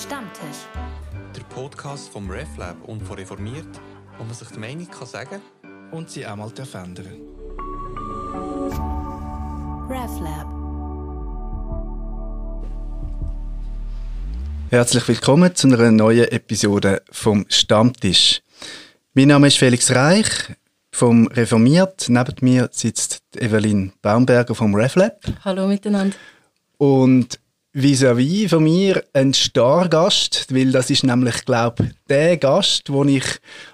Stammtisch. Der Podcast vom RefLab und von Reformiert, wo man sich die Meinung kann sagen und sie auch mal verändern RefLab. Herzlich willkommen zu einer neuen Episode vom Stammtisch. Mein Name ist Felix Reich vom Reformiert. Neben mir sitzt Evelyn Baumberger vom RefLab. Hallo miteinander. Und vis-à-vis -vis von mir ein Stargast, weil das ist nämlich, glaube der Gast, wo ich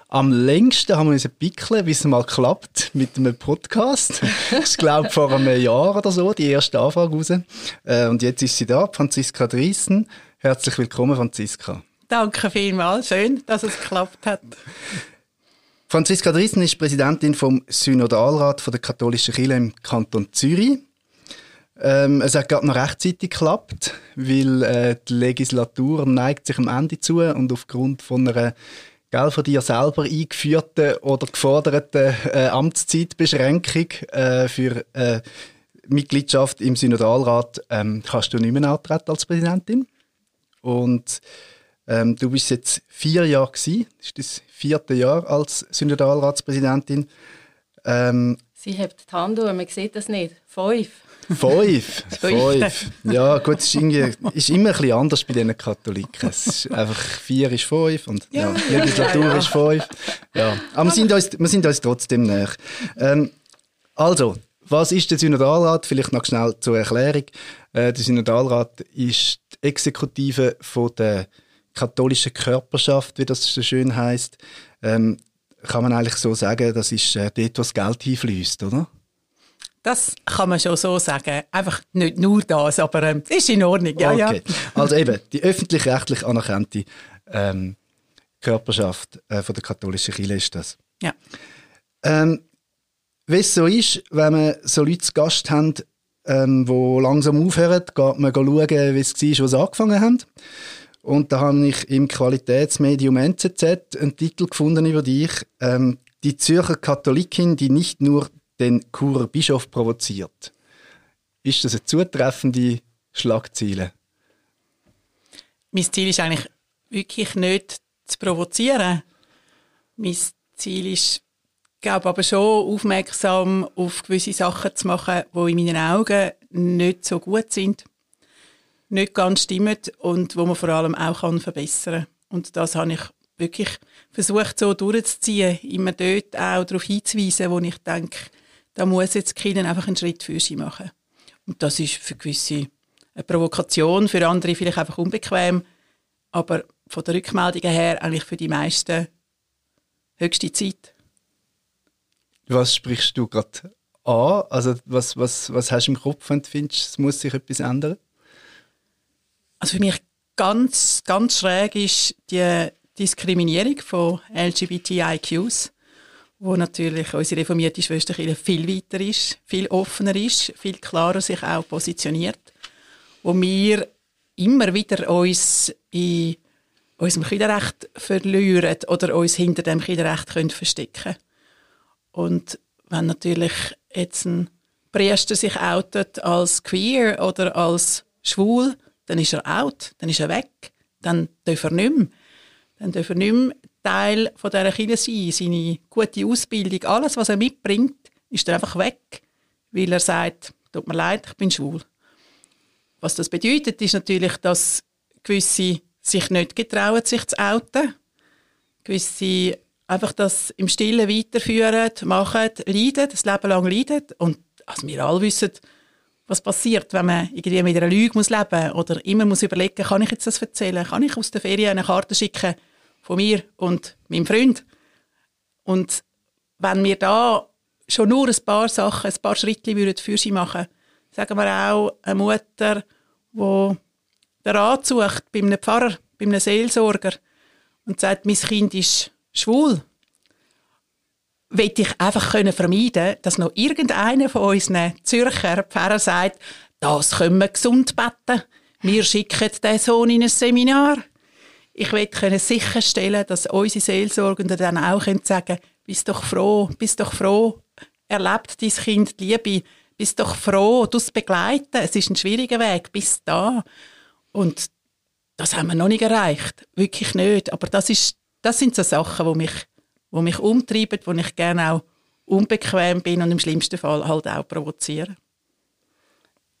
am längsten haben wir pickeln, bis es mal klappt mit einem Podcast. ich glaube vor einem Jahr oder so, die erste Anfrage raus. Äh, und jetzt ist sie da, Franziska Driessen. Herzlich willkommen, Franziska. Danke vielmals, schön, dass es geklappt hat. Franziska Driessen ist Präsidentin vom Synodalrat von der katholischen Kirche im Kanton Zürich. Ähm, es hat gerade noch rechtzeitig geklappt, weil äh, die Legislatur neigt sich am Ende zu und aufgrund von einer gell, von dir selber eingeführten oder geforderten äh, Amtszeitbeschränkung äh, für äh, Mitgliedschaft im Synodalrat ähm, kannst du nicht mehr antreten als Präsidentin. Und ähm, du bist jetzt vier Jahre gewesen, das ist das vierte Jahr als Synodalratspräsidentin. Ähm, Sie hebt die Hand und man sieht das nicht. Fünf. Fünf. fünf. Ja, gut, es ist, irgendwie, ist immer ein bisschen anders bei diesen Katholiken. Es ist einfach vier ist fünf und ja, ja Legislatur ja, ist fünf. Ja. Aber wir sind uns, wir sind uns trotzdem näher. Ähm, also, was ist der Synodalrat? Vielleicht noch schnell zur Erklärung. Äh, der Synodalrat ist die Exekutive von der katholischen Körperschaft, wie das so schön heißt. Ähm, kann man eigentlich so sagen, das ist äh, dort, wo das Geld hinfließt, oder? Das kann man schon so sagen. Einfach nicht nur das, aber ähm, ist in Ordnung. Ja, okay. ja. Also eben, die öffentlich-rechtlich anerkannte ähm, Körperschaft äh, von der katholischen Kirche ist das. Ja. Ähm, wie es so ist, wenn man so Leute zu Gast haben, ähm, die langsam aufhören, geht man schauen, wie es war, wo sie angefangen haben. Und da habe ich im Qualitätsmedium NZZ einen Titel gefunden über dich. Ähm, die Zürcher Katholikin, die nicht nur den Churer Bischof provoziert. Ist das eine zutreffende Schlagziele? Mein Ziel ist eigentlich wirklich nicht zu provozieren. Mein Ziel ist, glaube aber schon aufmerksam auf gewisse Sachen zu machen, die in meinen Augen nicht so gut sind, nicht ganz stimmen und wo man vor allem auch kann verbessern. Und das habe ich wirklich versucht so durchzuziehen, immer dort auch darauf hinzuweisen, wo ich denke, da muss jetzt Kinder einfach einen Schritt für sie machen. Und das ist für gewisse eine Provokation, für andere vielleicht einfach unbequem, aber von der Rückmeldung her eigentlich für die meisten höchste Zeit. Was sprichst du gerade an? Also was, was, was hast du im Kopf, wenn du findest, es muss sich etwas ändern? Also für mich ganz, ganz schräg ist die Diskriminierung von LGBTIQs wo natürlich unsere reformierte Schwesterkirche viel weiter ist, viel offener ist, viel klarer sich auch positioniert, wo wir immer wieder uns in unserem Kinderrecht verlieren oder uns hinter dem Kinderrecht können verstecken Und wenn natürlich jetzt ein Priester sich outet als queer oder als schwul, dann ist er out, dann ist er weg, dann darf er nicht mehr. Dann darf er nicht mehr Teil von dieser Kirche sein. Seine gute Ausbildung, alles, was er mitbringt, ist dann einfach weg, weil er sagt, tut mir leid, ich bin schwul. Was das bedeutet, ist natürlich, dass gewisse sich nicht getrauen, sich zu outen. Gewisse einfach das im Stillen weiterführen, machen, leiden, das Leben lang leiden. Und also wir alle wissen, was passiert, wenn man irgendwie mit einer Lüge muss leben oder immer muss überlegen, kann ich jetzt das erzählen, kann ich aus der Ferien eine Karte schicken, von mir und meinem Freund. Und wenn wir da schon nur ein paar Sachen, ein paar Schritte würden für sie machen, sagen wir auch eine Mutter, die den Rat sucht bei einem Pfarrer, bei einem Seelsorger und sagt, mein Kind ist schwul, will ich einfach können vermeiden, dass noch irgendeiner von unseren Zürcher Pfarrer sagt, das können wir gesund beten. Wir schicken den Sohn in ein Seminar. Ich möchte sicherstellen, dass unsere Seelsorgenden dann auch sagen können, bist doch froh, bist doch froh, erlebt dein Kind die Liebe, bist doch froh, du es begleiten, es ist ein schwieriger Weg, bis da. Und das haben wir noch nicht erreicht. Wirklich nicht. Aber das, ist, das sind so Sachen, die mich, die mich umtreiben, wo ich gerne auch unbequem bin und im schlimmsten Fall halt auch provozieren.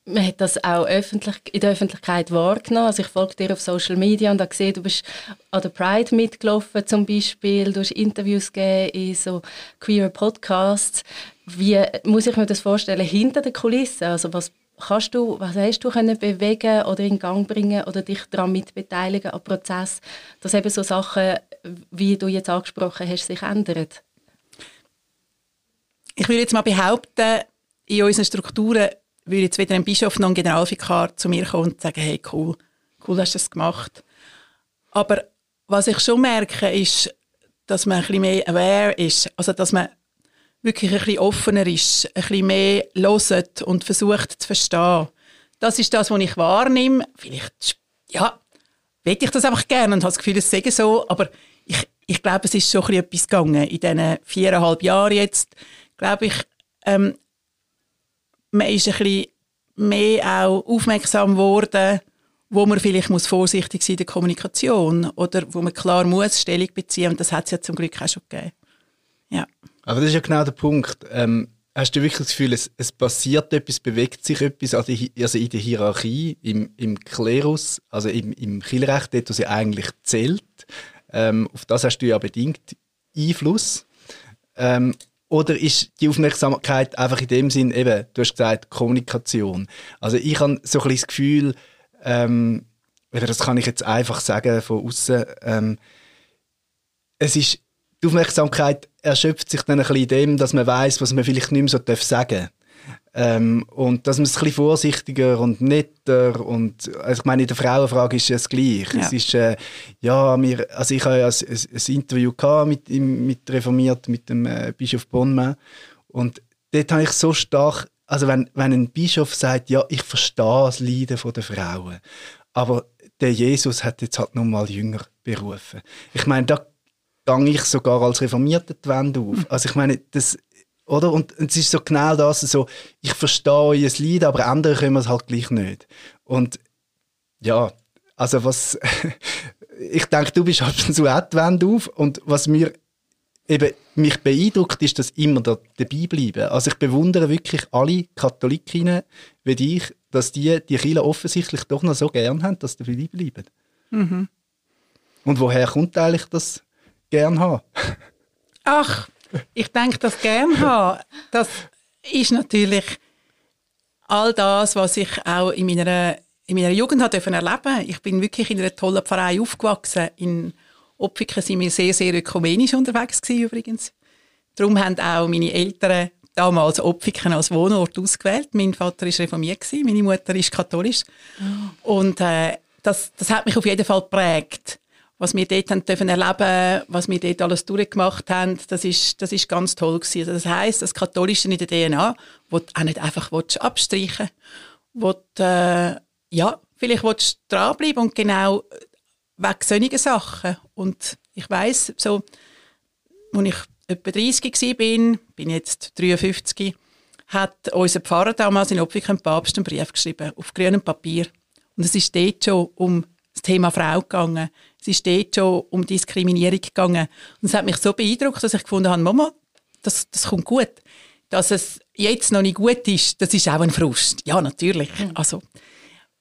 Man hat das auch öffentlich, in der Öffentlichkeit wahrgenommen. Also ich folge dir auf Social Media und habe gesehen, du bist an der Pride mitgelaufen zum Beispiel. Du hast Interviews gegeben in so queer Podcasts. Wie muss ich mir das vorstellen hinter den Kulissen? Also was kannst du, was hast du können bewegen oder in Gang bringen oder dich daran mitbeteiligen am Prozess, dass eben so Sachen, wie du jetzt angesprochen hast, sich ändern? Ich würde jetzt mal behaupten, in unseren Strukturen würde jetzt weder ein Bischof noch ein Generalvikar zu mir kommen und sagen, hey, cool, cool hast du das gemacht. Aber was ich schon merke, ist, dass man ein bisschen mehr aware ist, also dass man wirklich ein bisschen offener ist, ein bisschen mehr hört und versucht zu verstehen. Das ist das, was ich wahrnehme. Vielleicht, ja, will ich das einfach gerne und habe das Gefühl, es sei so, aber ich, ich glaube, es ist schon ein bisschen etwas gegangen. In diesen viereinhalb Jahren jetzt, glaube ich, ähm, man ist ein bisschen mehr auch aufmerksam geworden, wo man vielleicht muss vorsichtig sein in der Kommunikation oder wo man klar muss Stellung beziehen und das hat es ja zum Glück auch schon gegeben. Ja. Aber das ist ja genau der Punkt. Ähm, hast du wirklich das Gefühl, es, es passiert etwas, bewegt sich etwas, also, also in der Hierarchie, im, im Klerus, also im, im Kirchenrecht, dort, wo sie eigentlich zählt, ähm, auf das hast du ja bedingt Einfluss. Ähm, oder ist die Aufmerksamkeit einfach in dem Sinn, eben, du hast gesagt, Kommunikation. Also ich habe so ein bisschen das Gefühl, ähm, das kann ich jetzt einfach sagen von außen, ähm, es ist die Aufmerksamkeit erschöpft sich dann ein bisschen in dem, dass man weiß, was man vielleicht nicht mehr so sagen darf. Ähm, und dass man es ein bisschen vorsichtiger und netter und also ich meine, in der Frauenfrage ist es gleich. Ja. Es ist, äh, ja, wir, also ich habe ja ein, ein, Interview mit, mit Reformiert, mit dem äh, Bischof Bonmann und dort habe ich so stark, also wenn, wenn ein Bischof sagt, ja, ich verstehe das Leiden der Frauen, aber der Jesus hat jetzt halt noch mal Jünger berufen. Ich meine, da gehe ich sogar als Reformierter die Wände auf. Hm. Also ich meine, das, oder? Und es ist so genau das, so, ich verstehe euer Lied, aber andere können es halt gleich nicht. Und ja, also was, ich denke, du bist halt so Wände auf und was mir eben mich beeindruckt, ist, dass immer da dabei bleiben. Also ich bewundere wirklich alle Katholikinnen wie dich, dass die die Kirche offensichtlich doch noch so gern haben, dass sie dabei bleiben. Mhm. Und woher kommt eigentlich das gern haben? Ach, ich denke, das gern haben, das ist natürlich all das, was ich auch in meiner, in meiner Jugend habe erleben Ich bin wirklich in einer tollen Pfarrei aufgewachsen. In Opfiken sind wir sehr, sehr ökumenisch unterwegs gewesen, übrigens. Darum haben auch meine Eltern damals Opfiken als Wohnort ausgewählt. Mein Vater ist reformiert meine Mutter ist katholisch. Und äh, das, das hat mich auf jeden Fall geprägt was wir dort haben dürfen erleben, was wir dort alles durchgemacht haben, das ist, das ist ganz toll gewesen. Also das heißt, das Katholische in der DNA, wo du auch nicht einfach abstreichen wo du, äh, ja, vielleicht willst du dranbleiben und genau wegen solchen Sachen. Und ich weiß so, als ich etwa 30 war, bin, bin jetzt 53, hat unser Pfarrer damals in Opfik Papst einen Brief geschrieben, auf grünem Papier. Und es ist dort schon um das Thema Frau gegangen. Es ist dort schon um Diskriminierung gegangen. Und es hat mich so beeindruckt, dass ich gefunden habe, Mama, das, das kommt gut. Dass es jetzt noch nicht gut ist, das ist auch ein Frust. Ja, natürlich. Mhm. Also,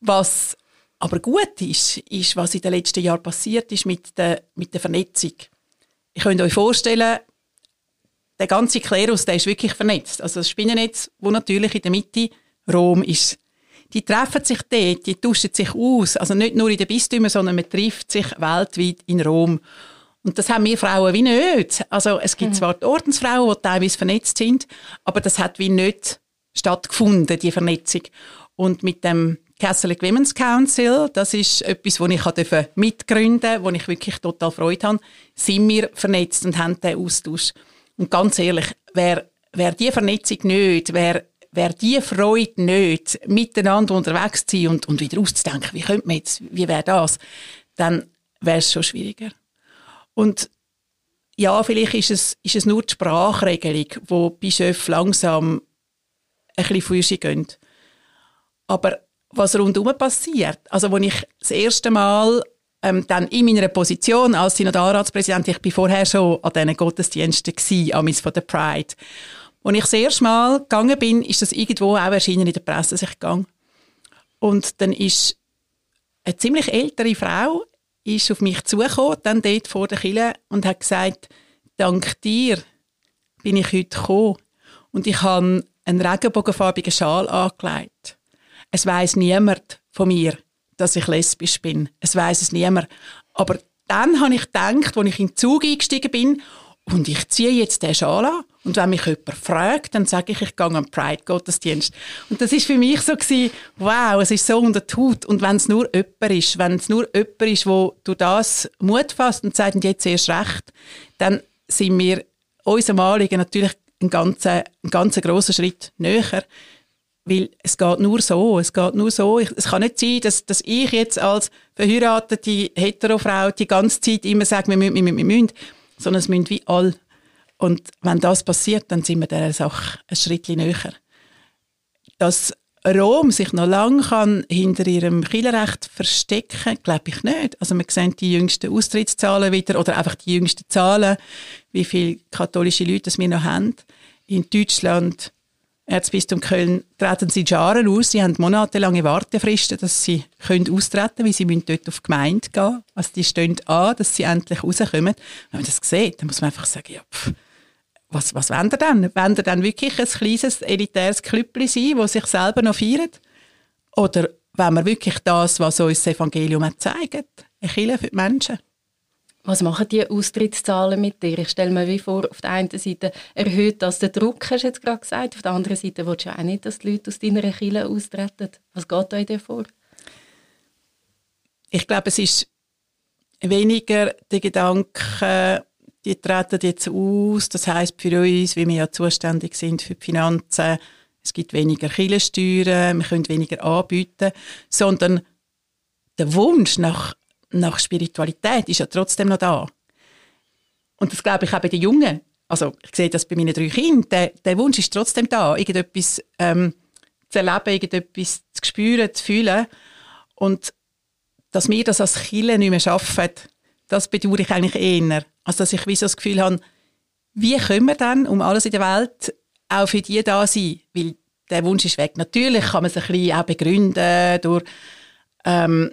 was aber gut ist, ist, was in den letzten Jahren passiert ist mit der, mit der Vernetzung. Ich könnt euch vorstellen, der ganze Klerus, der ist wirklich vernetzt. Also das Spinnennetz, wo natürlich in der Mitte Rom ist die treffen sich dort, die tauschen sich aus. Also nicht nur in den Bistümern, sondern man trifft sich weltweit in Rom. Und das haben wir Frauen wie nicht. Also es gibt mhm. zwar die Ordensfrauen, die teilweise vernetzt sind, aber das hat wie nicht stattgefunden, die Vernetzung. Und mit dem Catholic Women's Council, das ist etwas, das ich mitgründen durfte, wo ich wirklich total Freude habe, sind wir vernetzt und haben diesen Austausch. Und ganz ehrlich, wer, wer die Vernetzung nicht, wer wäre die Freude nicht, miteinander unterwegs zu sein und, und wieder auszudenken, wie könnte man jetzt, wie wäre das, dann wäre es schon schwieriger. Und ja, vielleicht ist es, ist es nur die Sprachregelung, wo Bischöfe langsam ein bisschen sich gehen. Aber was rundherum passiert. Also, als ich das erste Mal ähm, dann in meiner Position als Synodalratspräsident, ich bin vorher schon an diesen Gottesdiensten gewesen, an von der Pride. Als ich das erste Mal gegangen bin, ist das irgendwo auch erschienen in der Presse, dass ich gegangen. Und dann ist eine ziemlich ältere Frau ist auf mich zugekommen, dann dort vor der Kille und hat gesagt, dank dir bin ich heute gekommen und ich habe einen regenbogenfarbigen Schal angelegt. Es weiß niemand von mir, dass ich lesbisch bin. Es weiß es niemand. Aber dann habe ich gedacht, als ich in den Zug eingestiegen bin, und ich ziehe jetzt den Schal an. Und wenn mich jemand fragt, dann sage ich, ich gehe am Pride-Gottesdienst. Und das ist für mich so gewesen, wow, es ist so unter die Haut. Und wenn es nur jemand ist, wenn es nur jemand ist, wo du das Mut fasst und sagt, jetzt erst recht, dann sind wir unserem Anliegen natürlich einen ganz, einen ganz grossen Schritt näher. Weil es geht nur so, es geht nur so. Ich, es kann nicht sein, dass, dass ich jetzt als verheiratete Heterofrau die ganze Zeit immer sage, wir müssen, wir müssen, wir müssen, sondern es müssen wie alle. Und wenn das passiert, dann sind wir dieser Sache ein Schritt näher. Dass Rom sich noch lange kann hinter ihrem Kirchenrecht verstecken, glaube ich nicht. Also wir sehen die jüngsten Austrittszahlen wieder oder einfach die jüngsten Zahlen, wie viele katholische Leute wir noch haben. In Deutschland Erzbistum Köln treten sie Jahren aus. Sie haben monatelange Wartefristen, dass sie können austreten können, weil sie dort auf die Gemeinde gehen Also die stehen an, dass sie endlich rauskommen. Wenn man das sieht, dann muss man einfach sagen, ja, pff, was, was wollen ihr denn? Wollen ihr dann wirklich ein kleines, elitäres Klüppli sein, das sich selber noch feiert? Oder wollen wir wirklich das, was uns das Evangelium zeigt? Ein Kirche für die Menschen? Was machen die Austrittszahlen mit dir? Ich stelle mir wie vor, auf der einen Seite erhöht das den Druck, hast du jetzt gerade gesagt, auf der anderen Seite willst du auch nicht, dass die Leute aus deiner Kirche austreten. Was geht da in dir vor? Ich glaube, es ist weniger der Gedanke, die treten jetzt aus, das heißt für uns, wie wir ja zuständig sind für die Finanzen, es gibt weniger Kirchensteuern, wir können weniger anbieten, sondern der Wunsch nach nach Spiritualität ist ja trotzdem noch da. Und das glaube ich auch bei den Jungen. Also ich sehe das bei meinen drei Kindern. Der, der Wunsch ist trotzdem da, irgendetwas ähm, zu erleben, irgendetwas zu spüren, zu fühlen. Und dass wir das als Kinder nicht mehr schaffen, das bedauere ich eigentlich eher. Also dass ich wie so das Gefühl habe, wie können wir dann um alles in der Welt auch für die da sein? Weil der Wunsch ist weg. Natürlich kann man es ein bisschen auch begründen durch ähm,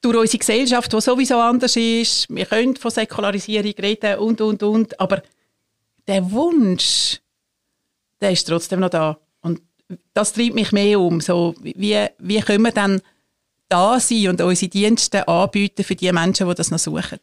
durch unsere Gesellschaft, die sowieso anders ist, wir können von Säkularisierung reden und, und, und, aber der Wunsch, der ist trotzdem noch da. Und das treibt mich mehr um. So, wie, wie können wir dann da sein und unsere Dienste anbieten für die Menschen, die das noch suchen?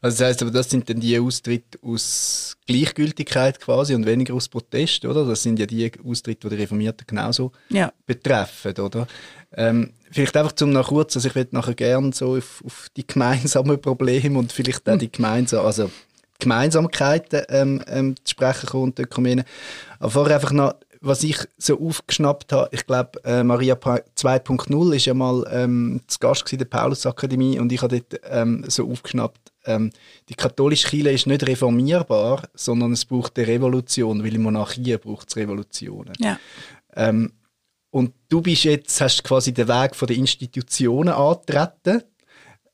Also das heißt aber, das sind dann die Austritte aus Gleichgültigkeit quasi und weniger aus Protest, oder? Das sind ja die Austritte, die die Reformierten genauso ja. betreffen, oder? Ähm, vielleicht einfach zum noch kurz, also ich würde nachher gerne so auf, auf, die gemeinsamen Probleme und vielleicht auch die gemeinsamen, also Gemeinsamkeiten ähm, ähm, zu sprechen kommen und Ökumene. Aber vorher einfach noch, was ich so aufgeschnappt habe, ich glaube, äh, Maria 2.0 ist ja mal ähm, zu Gast in der Paulusakademie und ich habe dort ähm, so aufgeschnappt, ähm, die katholische Kirche ist nicht reformierbar, sondern es braucht eine Revolution, weil in Monarchie braucht es Revolutionen. Ja. Ähm, und du bist jetzt, hast quasi den Weg von den Institutionen angetreten.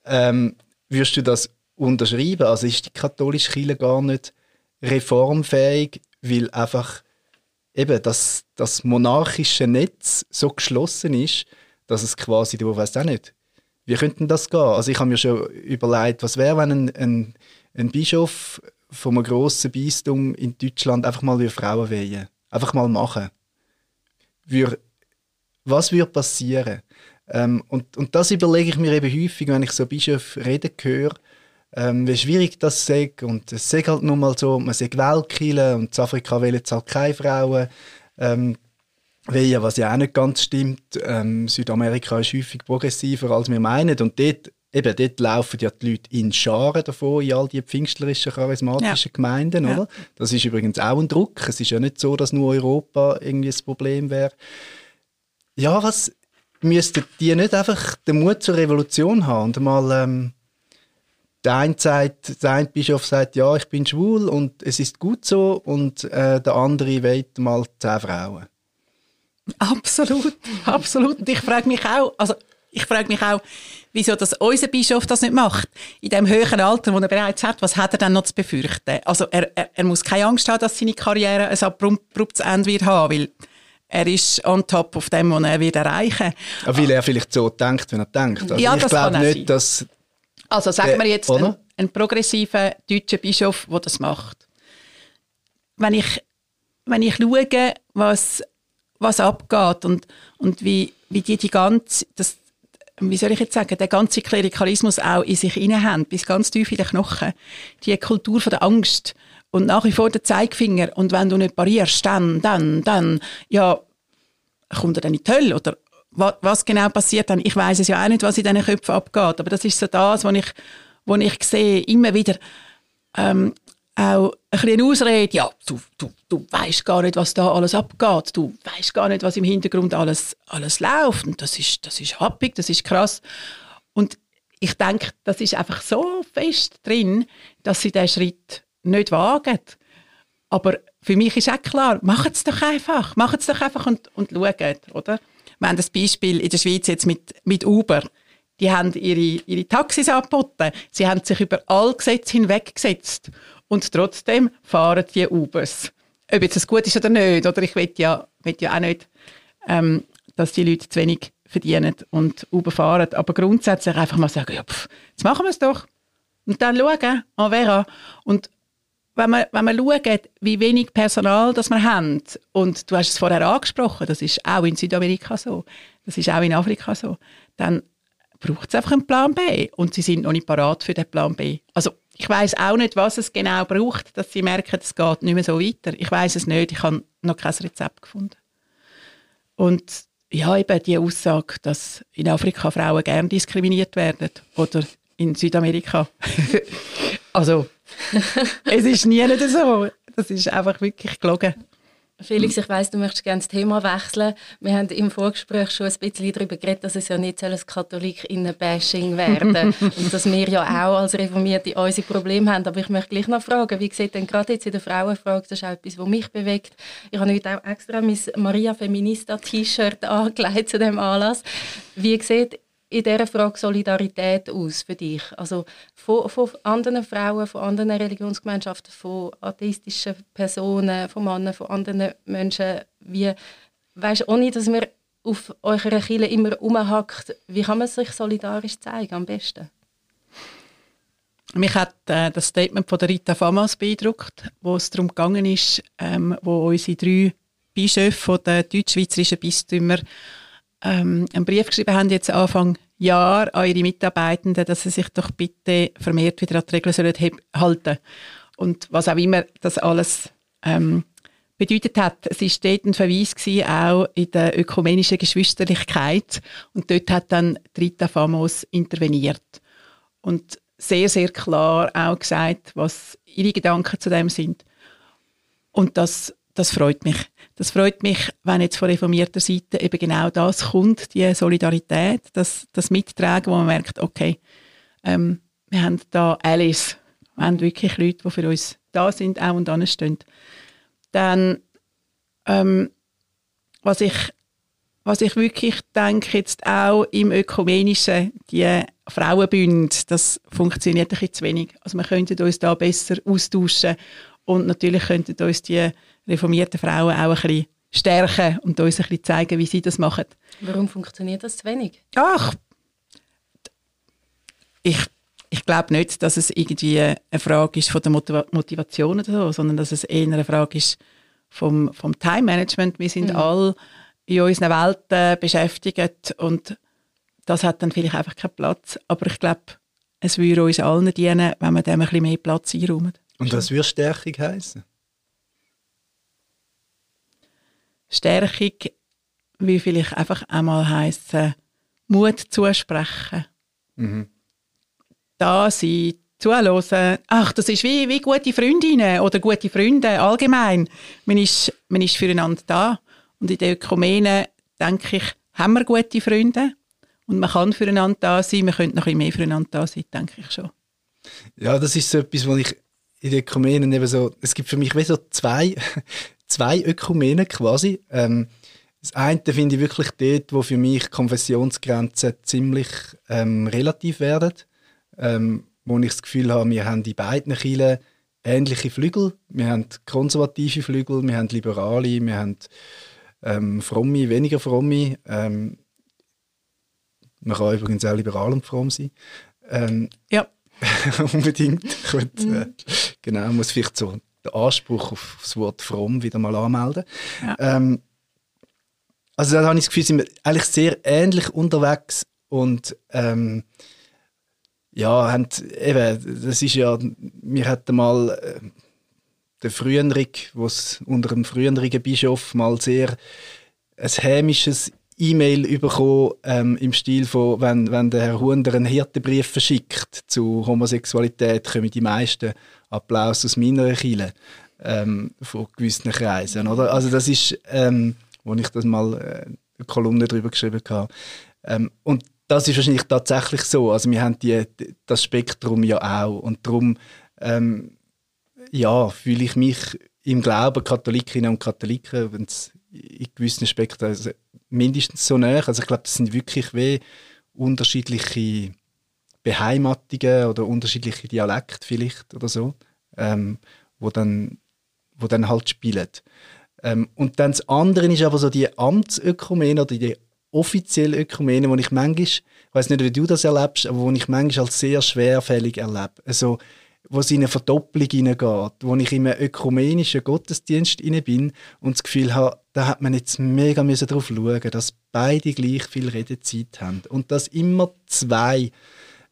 Ähm, würdest du das unterschreiben? Also ist die katholische Kirche gar nicht reformfähig, weil einfach eben das, das monarchische Netz so geschlossen ist, dass es quasi, du weißt auch nicht, wie könnte das gehen? Also ich habe mir schon überlegt, was wäre, wenn ein, ein, ein Bischof von einem grossen Bistum in Deutschland einfach mal Frauen wählen Einfach mal machen. Würde, was würde passieren? Ähm, und, und das überlege ich mir eben häufig, wenn ich so Bischof reden höre, ähm, wie schwierig das ist. Und es ist halt nun mal so, man sagt Weltkille und in Afrika wählen es halt keine Frauen. Ähm, Wehe, was ja auch nicht ganz stimmt. Ähm, Südamerika ist häufig progressiver, als wir meinen. Und dort, eben, dort laufen ja die Leute in Scharen davon, in all die pfingstlerischen, charismatischen ja. Gemeinden. Oder? Ja. Das ist übrigens auch ein Druck. Es ist ja nicht so, dass nur Europa irgendwie das Problem wäre. Ja, was müssten die nicht einfach den Mut zur Revolution haben und mal ähm, der eine, sagt, der eine Bischof sagt, ja, ich bin schwul und es ist gut so und äh, der andere wählt mal zehn Frauen Absolut, absolut. Und ich frage mich auch, also ich frage mich auch, wieso das unser Bischof das nicht macht. In dem höheren Alter, wo er bereits hat, was hat er dann noch zu befürchten? Also er, er, er muss keine Angst haben, dass seine Karriere ein abruptes Ende wird haben, weil er ist on top auf dem, was er wird erreichen will. Weil er vielleicht so denkt, wenn er denkt. Also ja, ich glaube nicht, dass... Also sagen wir jetzt oder? einen, einen progressiven deutschen Bischof, der das macht. Wenn ich, wenn ich schaue, was, was abgeht und, und wie, wie die die ganze, das, wie soll ich jetzt sagen, der ganze Klerikalismus auch in sich haben, bis ganz tief in den Knochen. Die Kultur von der Angst und nach wie vor der Zeigefinger und wenn du nicht parierst, dann, dann, dann, ja, kommt er dann in die Hölle oder was, genau passiert dann? Ich weiß es ja auch nicht, was in diesen Köpfen abgeht, aber das ist so das, was ich, was ich sehe, immer wieder ähm, auch ein Ausrede, ja, du, du, du weißt gar nicht, was da alles abgeht, du weißt gar nicht, was im Hintergrund alles, alles läuft und das ist, das ist happig, das ist krass und ich denke, das ist einfach so fest drin, dass sie diesen Schritt nicht wagen. Aber für mich ist auch klar, macht es doch einfach, macht es doch einfach und, und schaut, oder? Wir haben das Beispiel in der Schweiz jetzt mit, mit Uber. Die haben ihre, ihre Taxis angeboten. Sie haben sich über alle Gesetze hinweggesetzt. Und trotzdem fahren die Ubers. Ob jetzt das gut ist oder nicht. Oder ich will ja, will ja auch nicht, ähm, dass die Leute zu wenig verdienen und Uber fahren. Aber grundsätzlich einfach mal sagen, ja, pff, jetzt machen wir es doch. Und dann schauen, en verra. Und wenn man, wenn man schaut, wie wenig Personal das wir haben, und du hast es vorher angesprochen, das ist auch in Südamerika so, das ist auch in Afrika so, dann braucht es einfach einen Plan B und sie sind noch nicht parat für den Plan B. Also ich weiß auch nicht, was es genau braucht, dass sie merken, es geht nicht mehr so weiter. Ich weiß es nicht, ich habe noch kein Rezept gefunden. Und ja, eben die Aussage, dass in Afrika Frauen gern diskriminiert werden oder in Südamerika. also es ist nie nicht so. Das ist einfach wirklich gelogen. Felix, ich weiss, du möchtest gerne das Thema wechseln. Wir haben im Vorgespräch schon ein bisschen darüber geredet, dass es ja nicht ein Katholikinnen-Bashing werden und dass wir ja auch als Reformierte unsere Probleme haben. Aber ich möchte gleich noch fragen, wie sieht denn gerade jetzt in der Frauenfrage, das ist auch etwas, was mich bewegt. Ich habe heute auch extra mein Maria Feminista T-Shirt angelegt zu dem Anlass. Wie sieht in dieser Frage Solidarität aus für dich? Also von, von anderen Frauen, von anderen Religionsgemeinschaften, von atheistischen Personen, von Männern, von anderen Menschen, wie, weißt, ohne dass man auf eurer Kirche immer umhackt, wie kann man sich solidarisch zeigen am besten? Mich hat äh, das Statement von der Rita Famas beeindruckt, wo es darum gegangen ist, ähm, wo unsere drei Bischöfe der deutsch-schweizerischen Bistümer ähm, einen Brief geschrieben haben, jetzt Anfang Jahr an ihre Mitarbeitenden, dass sie sich doch bitte vermehrt wieder an die Regeln sollen halten Und was auch immer das alles ähm, bedeutet hat. Es war dort ein Verweis gewesen, auch in der ökumenischen Geschwisterlichkeit. Und dort hat dann Rita Famos interveniert. Und sehr, sehr klar auch gesagt, was ihre Gedanken zu dem sind. Und das, das freut mich. Das freut mich, wenn jetzt von reformierter Seite eben genau das kommt, die Solidarität, das, das Mittragen, wo man merkt, okay, ähm, wir haben da Alice, wir haben wirklich Leute, die für uns da sind, auch und anstehen. Dann, ähm, was ich was ich wirklich denke, jetzt auch im Ökumenischen, die Frauenbünde, das funktioniert ein bisschen zu wenig. Also wir könnten uns da besser austauschen und natürlich könnten uns die reformierten Frauen auch ein bisschen stärken und uns ein bisschen zeigen, wie sie das machen. Warum funktioniert das zu wenig? Ach, ich, ich glaube nicht, dass es irgendwie eine Frage ist von der Motivation oder so, sondern dass es eher eine Frage ist vom, vom Time-Management. Wir sind mhm. alle in unseren Welten beschäftigt und das hat dann vielleicht einfach keinen Platz. Aber ich glaube, es würde uns allen dienen, wenn wir dem ein bisschen mehr Platz einräumen. Und was würde Stärkung heißen? Stärkung will vielleicht einfach einmal heißen, Mut zusprechen. Mhm. Da sein, zuhören. Ach, das ist wie, wie gute Freundinnen oder gute Freunde allgemein. Man ist, man ist füreinander da. Und in der Ökumene, denke ich, haben wir gute Freunde. Und man kann füreinander da sein. Man könnte noch ein bisschen mehr füreinander da sein, denke ich schon. Ja, das ist so etwas, was ich in den Ökumenen eben so, es gibt für mich wie so zwei, zwei Ökumenen quasi. Ähm, Das eine finde ich wirklich dort, wo für mich Konfessionsgrenzen ziemlich ähm, relativ werden. Ähm, wo ich das Gefühl habe, wir haben in beiden Kirchen ähnliche Flügel. Wir haben konservative Flügel, wir haben liberale, wir haben ähm, fromme, weniger fromme. Ähm, man kann übrigens auch liberal und fromm sein. Ähm, ja. unbedingt. Gut, mhm. äh, genau, muss vielleicht so den Anspruch auf das Wort fromm wieder mal anmelden. Ja. Ähm, also da habe ich das Gefühl, sind wir eigentlich sehr ähnlich unterwegs und ähm, ja, haben, eben, das ist ja, wir hatten mal äh, den Frühenrig, was unter dem früheren Bischof mal sehr ein hämisches E-Mail bekommen ähm, im Stil von, wenn, wenn der Herr Hunder einen Hirtenbrief verschickt zu Homosexualität, kommen die meisten Applaus aus meiner Kirche ähm, von gewissen Kreisen. Oder? Also das ist, ähm, wo ich das mal äh, eine Kolumne darüber geschrieben habe. Ähm, und das ist wahrscheinlich tatsächlich so. Also wir haben die, das Spektrum ja auch. Und darum ähm, ja, fühle ich mich im Glauben Katholikinnen und Katholiken, wenn es in gewissen Spektren also mindestens so näher. Also ich glaube, das sind wirklich wie unterschiedliche Beheimatungen oder unterschiedliche Dialekte vielleicht oder so, ähm, wo, dann, wo dann halt spielen. Ähm, und dann das andere ist aber so die Amtsökumene oder die offizielle Ökumene, wo ich manchmal, ich weiß nicht, wie du das erlebst, aber wo ich manchmal als sehr schwerfällig erlebe. Also, wo es in eine Verdopplung hineingeht, wo ich in einem ökumenischen Gottesdienst bin und das Gefühl habe, da hat man jetzt mega darauf schauen, dass beide gleich viel Redezeit haben und dass immer zwei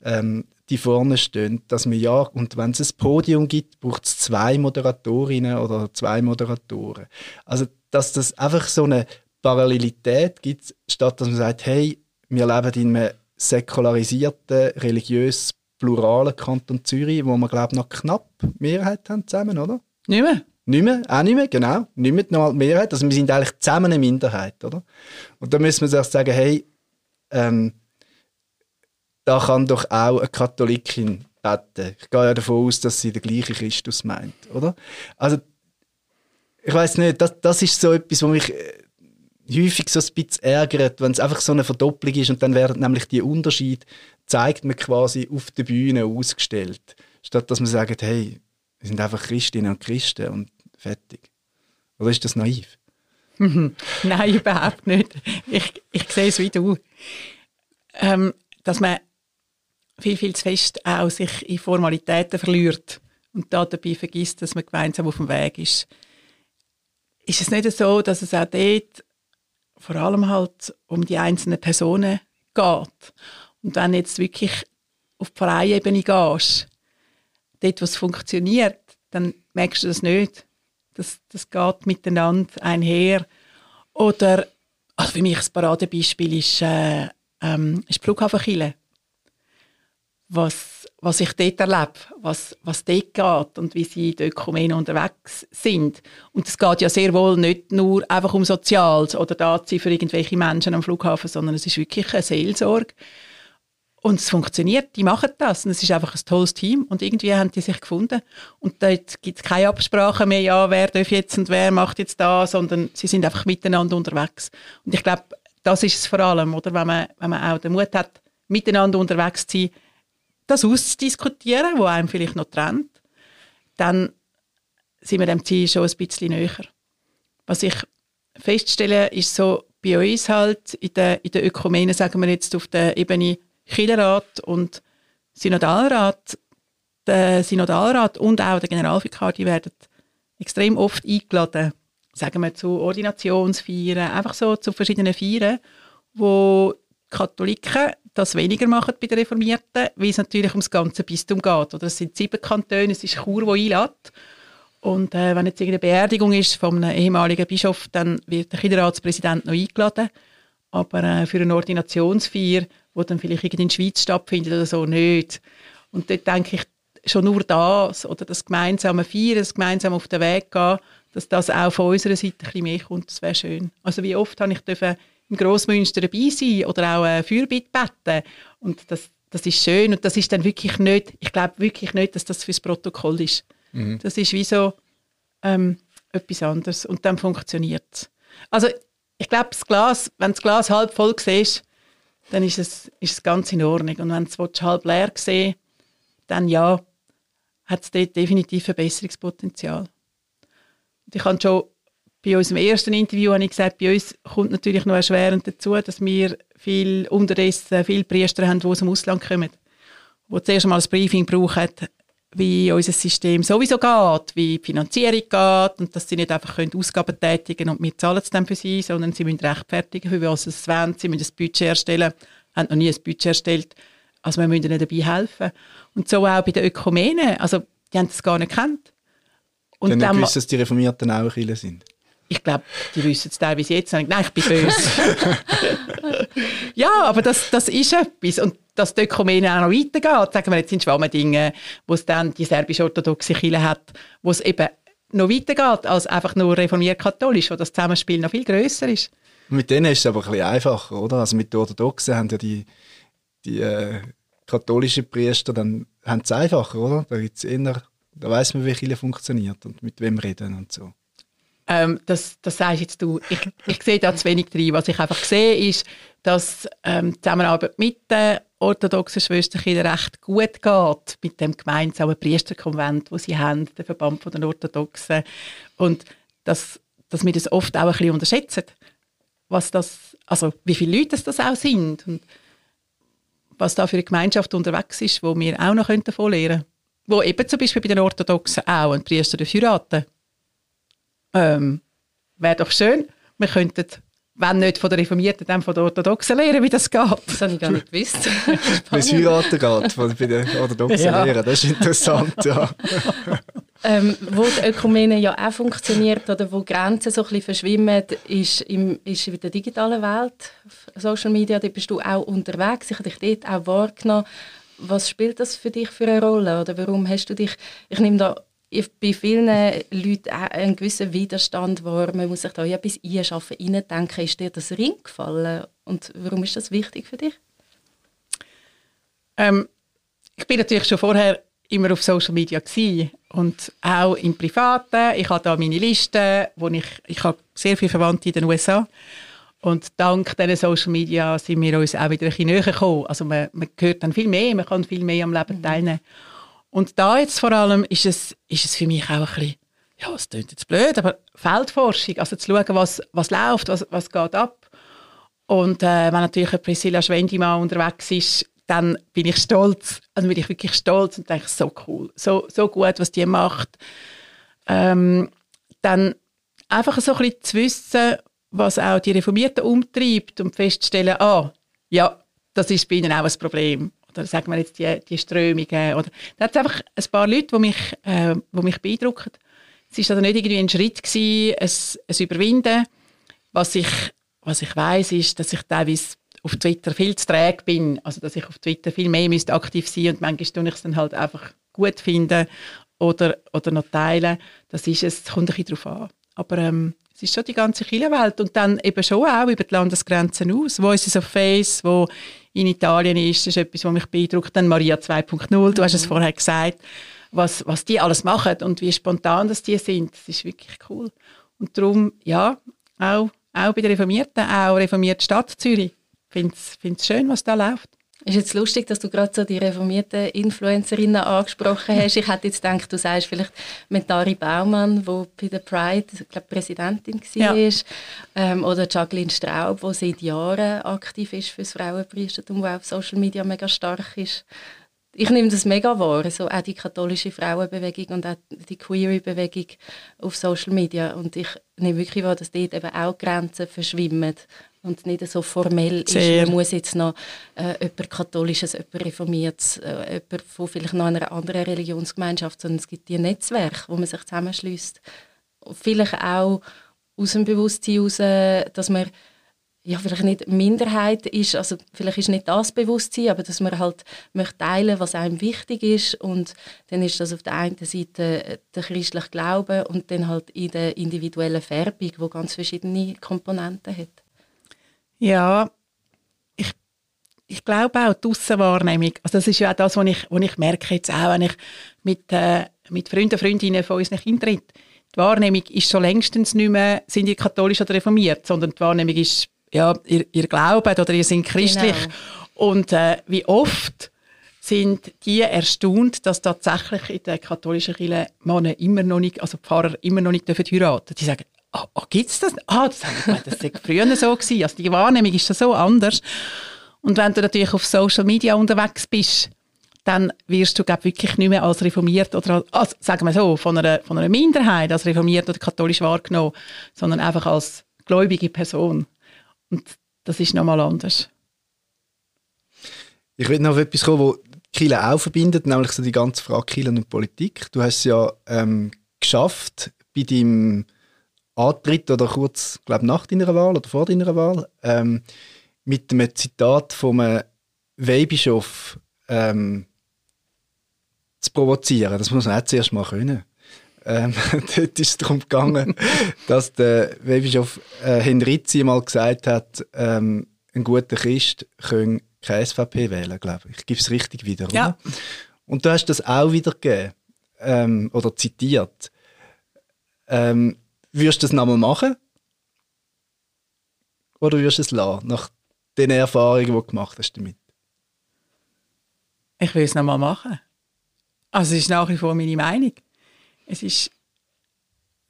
ähm, die vorne stehen, dass man ja, und wenn es ein Podium gibt, braucht es zwei Moderatorinnen oder zwei Moderatoren. Also, dass das einfach so eine Parallelität gibt, statt dass man sagt, hey, wir leben in einem säkularisierten, religiös pluralen Kanton Zürich, wo wir, glaube ich, noch knapp Mehrheit haben zusammen, oder? Nicht mehr. Nicht mehr, auch nicht mehr, genau. Nicht mehr noch Mehrheit. Also wir sind eigentlich zusammen eine Minderheit, oder? Und da müssen wir sich sagen, hey, ähm, da kann doch auch eine Katholikin beten. Ich gehe ja davon aus, dass sie den gleichen Christus meint, oder? Also, ich weiß nicht, das, das ist so etwas, was mich äh, häufig so ein bisschen ärgert, wenn es einfach so eine Verdopplung ist und dann werden nämlich die Unterschiede zeigt man quasi auf der Bühne ausgestellt, statt dass man sagt, hey, wir sind einfach Christinnen und Christen und fertig. Oder ist das naiv? Nein, überhaupt nicht. Ich, ich sehe es wie du. Ähm, dass man viel, viel zu fest auch sich in Formalitäten verliert und da dabei vergisst, dass man gemeinsam auf dem Weg ist. Ist es nicht so, dass es auch dort vor allem halt um die einzelnen Personen geht. Und wenn jetzt wirklich auf die Pfarreiebene gehst, dort, wo es funktioniert, dann merkst du das nicht. Das, das geht miteinander einher. Oder, also für mich ein Paradebeispiel ist, äh, ähm, ist die Flughafenkille. Was was ich dort erlebe, was, was dort geht und wie sie in den Ökumenen unterwegs sind. Und es geht ja sehr wohl nicht nur einfach um Soziales oder da für irgendwelche Menschen am Flughafen, sondern es ist wirklich eine Seelsorge. Und es funktioniert, die machen das. Und es ist einfach ein tolles Team. Und irgendwie haben die sich gefunden. Und dort gibt es keine Absprache mehr, ja, wer darf jetzt und wer macht jetzt da, sondern sie sind einfach miteinander unterwegs. Und ich glaube, das ist es vor allem, oder? Wenn man, wenn man auch den Mut hat, miteinander unterwegs zu sein, das auszudiskutieren, wo einem vielleicht noch trennt, dann sind wir dem Ziel schon ein bisschen näher. Was ich feststelle, ist so bei uns halt in der, in der Ökumene, sagen wir jetzt auf der Ebene Kirchenrat und Synodalrat, der Synodalrat und auch der Generalvikar, die werden extrem oft eingeladen, sagen wir zu Ordinationsfeiern, einfach so zu verschiedenen Feiern, wo Katholiken das weniger machen bei den Reformierten, weil es natürlich ums ganze Bistum geht. Oder es sind sieben Kantone, es ist Chur, wo einlädt. Und äh, wenn jetzt irgendeine Beerdigung ist von einem ehemaligen Bischof, dann wird der Kinderratspräsident noch eingeladen. Aber äh, für eine Ordinationsfeier, wo dann vielleicht in der Schweiz stattfindet oder so, nicht. Und dort denke ich, schon nur das oder das gemeinsame Feiern, das gemeinsam auf den Weg gehen, dass das auch von unserer Seite ein bisschen mehr kommt, das wäre schön. Also wie oft habe ich dürfen im Grossmünster dabei sein oder auch äh, Fürbitte beten. Und das, das ist schön und das ist dann wirklich nicht, ich glaube wirklich nicht, dass das fürs Protokoll ist. Mhm. Das ist wie so ähm, etwas anderes und dann funktioniert es. Also ich glaube, das Glas, wenn das Glas halb voll siehst, dann ist es, ist es ganz in Ordnung. Und wenn du es halb leer sehen dann ja, hat es dort definitiv Verbesserungspotenzial. Und ich habe schon bei unserem ersten Interview habe ich gesagt, bei uns kommt natürlich noch erschwerend dazu, dass wir viel unterdessen viele Priester haben, die aus dem Ausland kommen, die zuerst mal ein Briefing brauchen, wie unser System sowieso geht, wie die Finanzierung geht und dass sie nicht einfach können Ausgaben tätigen und wir zahlen es dann für sie, sondern sie müssen rechtfertigen, für was es wollen, sie müssen ein Budget erstellen, haben noch nie ein Budget erstellt, also wir müssen ihnen dabei helfen. Und so auch bei den Ökumenen, also die haben das gar nicht gekannt. Und dann, dann gewusst, dass die Reformierten auch Kirche sind? Ich glaube, die wissen es teilweise jetzt. Nein, ich bin böse. ja, aber das, das ist etwas. Und dass die Ökumene auch noch weitergeht. Sagen wir jetzt in Schwammendingen, wo es dann die serbisch-orthodoxe Kirche hat, wo es eben noch weitergeht als einfach nur reformiert-katholisch, wo das Zusammenspiel noch viel grösser ist. Mit denen ist es aber ein bisschen einfacher, oder? Also mit den Orthodoxen haben ja die, die äh, katholischen Priester, dann haben es einfacher, oder? Da, gibt's eher, da weiss man, wie Kirche funktioniert und mit wem reden und so. Ähm, das, das sagst jetzt du. Ich, ich sehe da zu wenig drin. Was ich einfach sehe, ist, dass ähm, die Zusammenarbeit mit den orthodoxen Schwesterkindern recht gut geht, mit dem gemeinsamen Priesterkonvent, wo sie haben, der Verband von den Orthodoxen. Und dass, dass wir das oft auch ein bisschen unterschätzen, was das, also wie viele Leute das auch sind und was da für eine Gemeinschaft unterwegs ist, wo wir auch noch davon lernen könnten. Wo eben zum Beispiel bei den Orthodoxen auch ein Priester heiraten ähm, Wäre doch schön, wir könnten, wenn nicht von der Reformierten, dann von der Orthodoxen lernen, wie das geht. Das habe ich gar nicht gewusst. wie es heiraten geht, bei den Orthodoxen ja. lernen, das ist interessant, ja. ähm, wo die Ökumene ja auch funktioniert oder wo Grenzen so ein bisschen verschwimmen, ist, im, ist in der digitalen Welt, Social Media, da bist du auch unterwegs. Ich habe dich dort auch wahrgenommen. Was spielt das für dich für eine Rolle? Oder warum hast du dich, ich nehme da bei vielen Leuten einen gewissen Widerstand war. Man muss sich da ja etwas einschaffen, reindenken. Ist dir das Ring gefallen? Und warum ist das wichtig für dich? Ähm, ich bin natürlich schon vorher immer auf Social Media gewesen und auch im Privaten. Ich habe da meine Liste, wo ich, ich habe sehr viele Verwandte in den USA und dank diesen Social Media sind wir uns auch wieder ein bisschen näher gekommen. Also man, man hört dann viel mehr, man kann viel mehr am Leben mhm. Und da jetzt vor allem ist es, ist es für mich auch ein bisschen, ja, es klingt jetzt blöd, aber Feldforschung, also zu schauen, was, was läuft, was, was geht ab. Und äh, wenn natürlich Priscilla Schwendimann unterwegs ist, dann bin ich stolz, also bin ich wirklich stolz und denke, so cool, so, so gut, was die macht. Ähm, dann einfach so ein bisschen zu wissen, was auch die Reformierten umtreibt und festzustellen, ah, ja, das ist bei ihnen auch ein Problem oder sagen wir jetzt die, die Strömungen. Oder, da hat einfach ein paar Leute, die mich, äh, die mich beeindrucken. Es war also nicht irgendwie ein Schritt, gewesen, ein, ein Überwinden. Was ich, was ich weiss, ist, dass ich teilweise auf Twitter viel zu träge bin. Also, dass ich auf Twitter viel mehr müsste aktiv sein und manchmal tue ich es dann halt einfach gut finden oder, oder noch teilen. Das ist es, kommt ein bisschen darauf an. Aber ähm, es ist schon die ganze Kirchenwelt und dann eben schon auch über die Landesgrenzen aus. Wo ist es auf Face, wo in Italien ist, ist etwas, was mich beeindruckt. Dann Maria 2.0, du hast es vorher gesagt, was, was die alles machen und wie spontan das die sind, das ist wirklich cool. Und darum, ja, auch, auch bei den Reformierten, auch reformierte Stadt Zürich, finde es schön, was da läuft. Ist jetzt lustig, dass du gerade so die reformierten Influencerinnen angesprochen hast. Ich hätte jetzt gedacht, du sagst vielleicht Mentari Baumann, die bei der Pride glaub, Präsidentin war, ja. ähm, oder Jacqueline Straub, die seit Jahren aktiv ist für das Frauenpriestertum, die auf Social Media mega stark ist. Ich nehme das mega wahr, so auch die katholische Frauenbewegung und auch die Queer-Bewegung auf Social Media. Und ich nehme wirklich wahr, dass dort eben auch Grenzen verschwimmen und nicht so formell Sehr. ist, man muss jetzt noch äh, jemand Katholisches, jemand Reformiertes, äh, jemand von vielleicht noch einer anderen Religionsgemeinschaft, sondern es gibt die Netzwerke, wo man sich zusammenschließt. Vielleicht auch aus dem Bewusstsein heraus, dass man ja, vielleicht nicht Minderheit ist, also vielleicht ist nicht das Bewusstsein, aber dass man halt möchte teilen, was einem wichtig ist und dann ist das auf der einen Seite der christliche Glaube und dann halt in der individuellen Färbung, wo ganz verschiedene Komponenten hat. Ja, ich, ich glaube auch die Aussenwahrnehmung. Also das ist ja auch das, was ich, was ich merke jetzt auch, wenn ich mit, äh, mit Freunden, Freundinnen von unseren Kindern rede. die Wahrnehmung ist schon längstens nicht mehr, sind ihr katholisch oder reformiert, sondern die Wahrnehmung ist, ja, ihr, ihr glaubt oder ihr seid christlich. Genau. Und äh, wie oft sind die erstaunt, dass tatsächlich in der katholischen Kirche Männer immer noch nicht, also Pfarrer immer noch nicht dürfen heiraten. Die sagen, ah, oh, gibt es das? Ah, das, das war früher so gewesen. Also die Wahrnehmung ist so anders. Und wenn du natürlich auf Social Media unterwegs bist, dann wirst du glaub, wirklich nicht mehr als reformiert oder als, sagen wir so, von einer, von einer Minderheit als reformiert oder katholisch wahrgenommen, sondern einfach als gläubige Person. Und das ist nochmal anders. Ich will noch auf etwas kommen, wo Kirche auch verbindet, nämlich so die ganze Frage Kirche und Politik. Du hast es ja ähm, geschafft, bei deinem Antritt oder kurz, glaube nach deiner Wahl oder vor deiner Wahl, ähm, mit einem Zitat von einem Weihbischof ähm, zu provozieren. Das muss man auch zuerst mal können. Ähm, dort ist es darum gegangen, dass der Weihbischof äh, Henrizi mal gesagt hat, ähm, ein guter Christ kann keine SVP wählen, glaube ich. Ich gebe es richtig wieder, ja. Oder? Und du hast das auch wieder gegeben, ähm, oder zitiert. Ähm, würdest du das nochmal machen? Oder würdest du es lassen, nach den Erfahrungen, die du gemacht hast damit? Ich will es nochmal machen. Also es ist nach wie vor meine Meinung. Es ist,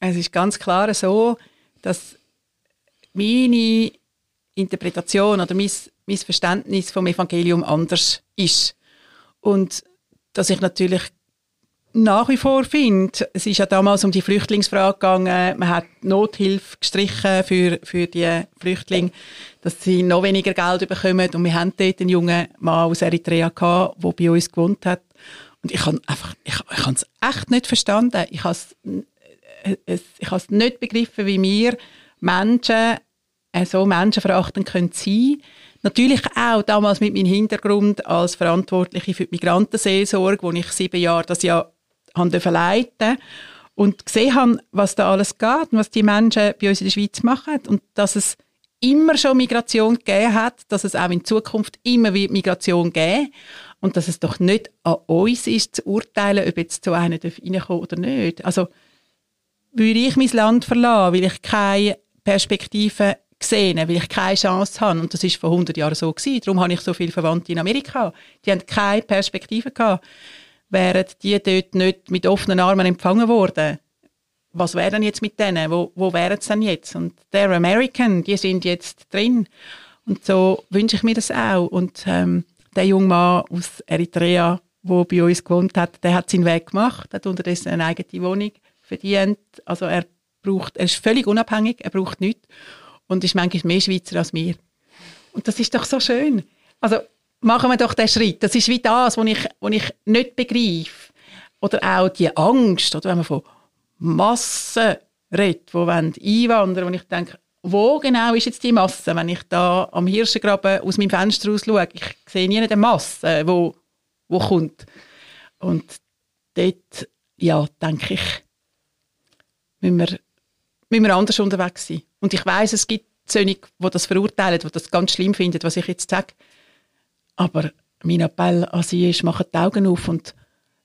es ist ganz klar so, dass meine Interpretation oder mein, mein Verständnis vom Evangelium anders ist. Und dass ich natürlich nach wie vor finde, es ist ja damals um die Flüchtlingsfrage gegangen, man hat Nothilfe gestrichen für, für die Flüchtlinge, dass sie noch weniger Geld bekommen. Und wir haben dort einen jungen Mann aus Eritrea gehabt, der bei uns gewohnt hat. Und ich habe einfach, ich, ich habe es echt nicht verstanden. Ich habe es, äh, ich habe es nicht begriffen, wie wir Menschen äh, so menschenverachtend können sein Natürlich auch damals mit meinem Hintergrund als Verantwortliche für die Migrantenseelsorge, wo ich sieben Jahre das ja leiten und gesehen habe, was da alles geht und was die Menschen bei uns in der Schweiz machen und dass es immer schon Migration gegeben hat, dass es auch in Zukunft immer wieder Migration geben und dass es doch nicht an uns ist, zu urteilen, ob jetzt so einer reinkommen oder nicht. Also würde ich mein Land verlassen, weil ich keine Perspektive gesehen, weil ich keine Chance habe. Und das ist vor 100 Jahren so gewesen. Darum habe ich so viele Verwandte in Amerika. Die haben keine Perspektive gehabt. Wären die dort nicht mit offenen Armen empfangen worden, was wäre denn jetzt mit denen? Wo, wo wären sie denn jetzt? Und der American, die sind jetzt drin. Und so wünsche ich mir das auch. Und ähm, der junge Mann aus Eritrea, der bei uns gewohnt hat, der hat seinen Weg gemacht, hat unterdessen eine eigene Wohnung verdient. Also er braucht, er ist völlig unabhängig, er braucht nichts und ist manchmal mehr Schweizer als wir. Und das ist doch so schön. Also machen wir doch den Schritt. Das ist wie das, was ich, was ich nicht begreife. Oder auch die Angst, oder wenn man von Massen redet, die einwandern und ich denke, wo genau ist jetzt die Masse? Wenn ich da am Hirschengraben aus meinem Fenster raus schaue, ich sehe nie eine Masse, wo, wo kommt. Und dort, ja, denke ich, müssen wir, müssen wir anders unterwegs sein. Und ich weiß, es gibt solche, die das verurteilen, die das ganz schlimm finden, was ich jetzt sage. Aber mein Appell an Sie ist, machen die Augen auf und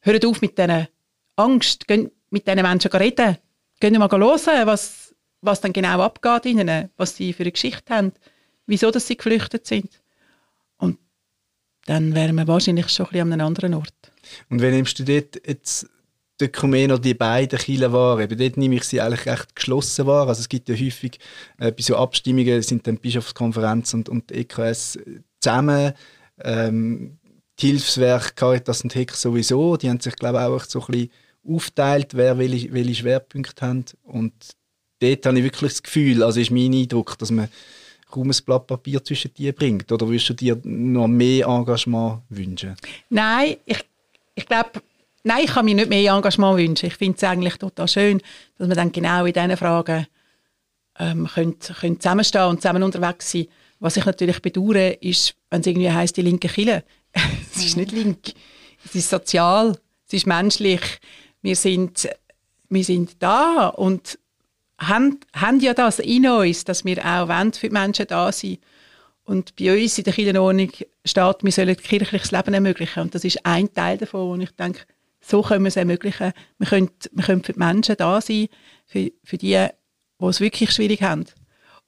hört auf mit dieser Angst. Geht mit diesen Menschen reden. Geht mal hören, was was dann genau abgeht ihnen, was sie für eine Geschichte haben, wieso dass sie geflüchtet sind. Und dann wären wir wahrscheinlich schon ein bisschen an einem anderen Ort. Und wenn nimmst du dort jetzt die Ökumener, die beiden Kielen wahr, eben dort nehme ich sie eigentlich recht geschlossen wahr. Also es gibt ja häufig äh, bei so Abstimmungen sind dann Bischofskonferenz und, und EKS zusammen. Ähm, die Hilfswerke Caritas und Heck sowieso, die haben sich glaube ich auch so ein bisschen aufteilt, wer welche, welche Schwerpunkte haben. Und dort habe ich wirklich das Gefühl, also ist mein Eindruck, dass man kaum ein Blatt Papier zwischen dir bringt. Oder würdest du dir noch mehr Engagement wünschen? Nein, ich, ich glaube, nein, ich kann mir nicht mehr Engagement wünschen. Ich finde es eigentlich total schön, dass man dann genau in diesen Fragen ähm, können, können zusammenstehen und zusammen unterwegs sein. Was ich natürlich bedauere, ist, wenn es irgendwie heisst, die linke Kille. es ist nicht link. Es ist sozial, es ist menschlich. Wir sind, wir sind da und haben, haben ja das in uns, dass wir auch wollen, für die Menschen da sind. Und bei uns in der Kirchenordnung steht, wir sollen kirchliches Leben ermöglichen. Und das ist ein Teil davon, wo ich denke, so können wir es ermöglichen. Wir können, wir können für die Menschen da sein, für, für die, die es wirklich schwierig haben.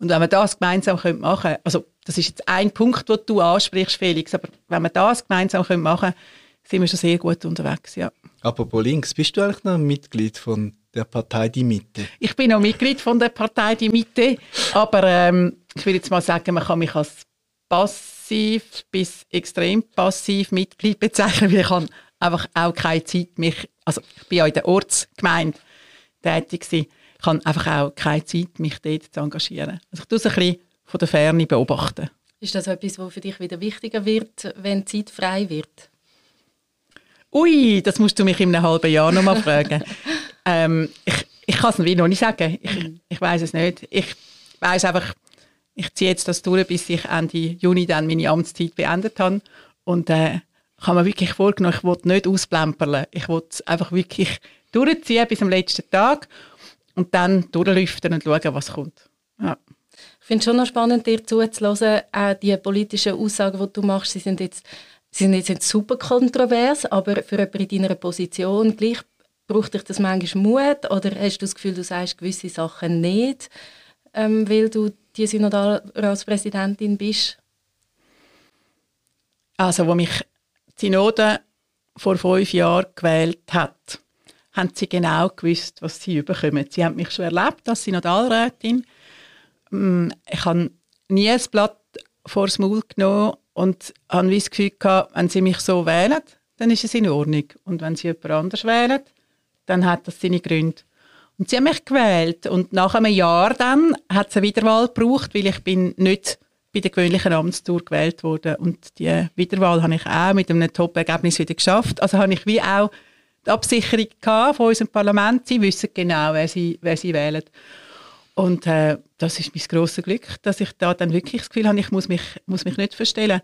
Und wenn wir das gemeinsam machen können, also das ist jetzt ein Punkt, den du ansprichst, Felix, aber wenn wir das gemeinsam machen können, sind wir schon sehr gut unterwegs, ja. Apropos links, bist du eigentlich noch Mitglied von der Partei Die Mitte? Ich bin auch Mitglied von der Partei Die Mitte, aber ähm, ich will jetzt mal sagen, man kann mich als passiv bis extrem passiv Mitglied bezeichnen, weil ich habe einfach auch keine Zeit, mich, also ich bin ja in der Ortsgemeinde tätig gewesen, ich habe einfach auch keine Zeit, mich dort zu engagieren. Also ich tue es ein bisschen von der Ferne beobachten. Ist das etwas, was für dich wieder wichtiger wird, wenn Zeit frei wird? Ui, das musst du mich in einem halben Jahr noch mal fragen. ähm, ich ich kann es noch nicht sagen. Ich, ich weiß es nicht. Ich weiß einfach, ich ziehe jetzt das durch, bis ich Ende Juni dann meine Amtszeit beendet habe. Und äh, ich habe mir wirklich vorgenommen, ich will nicht ausplempern. Ich will es einfach wirklich durchziehen bis zum letzten Tag und dann durchlüften und schauen, was kommt. Ja. Ich finde es schon noch spannend, dir zuzuhören. Auch die politischen Aussagen, die du machst, sie sind jetzt, sie sind jetzt nicht super kontrovers, aber für jemanden in deiner Position gleich braucht dich das manchmal Mut oder hast du das Gefühl, du sagst gewisse Sachen nicht, ähm, weil du die Synodalratspräsidentin bist? Also, wo mich die Synode vor fünf Jahren gewählt hat, haben sie genau gewusst, was sie überkommen. Sie haben mich schon erlebt als Synodalrätin. Mm, ich habe nie ein Blatt vor das Maul genommen und habe das Gefühl gehabt, wenn sie mich so wählen, dann ist es in Ordnung. Und wenn sie jemand anders wählen, dann hat das seine Gründe. Und sie haben mich gewählt und nach einem Jahr dann hat es eine Wiederwahl gebraucht, weil ich bin nicht bei der gewöhnlichen Amtstour gewählt wurde und die Wiederwahl habe ich auch mit einem Top-Ergebnis wieder geschafft. Also habe ich wie auch die Absicherung von unserem Parlament. Sie wissen genau, wer sie, wer sie wählen. Und äh, das ist mein grosses Glück, dass ich da dann wirklich das Gefühl habe, ich muss mich, muss mich nicht verstellen.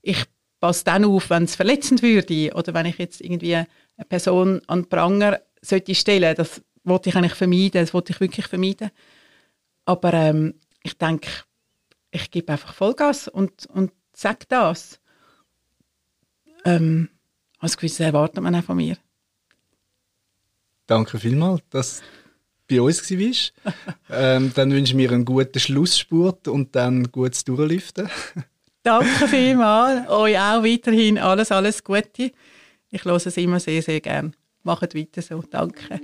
Ich passe dann auf, wenn es verletzend würde oder wenn ich jetzt irgendwie eine Person an den Pranger sollte stellen. Das wollte ich eigentlich vermeiden, das wollte ich wirklich vermeiden. Aber ähm, ich denke, ich gebe einfach Vollgas und, und sage das. Ähm, was gewisses erwartet man auch von mir. Danke vielmals, dass du bei uns warst. ähm, dann wünsche ich mir einen guten Schlussspurt und dann gutes Durchlüften. Danke vielmals. Euch auch weiterhin alles, alles Gute. Ich höre es immer sehr, sehr gern. Macht weiter so. Danke.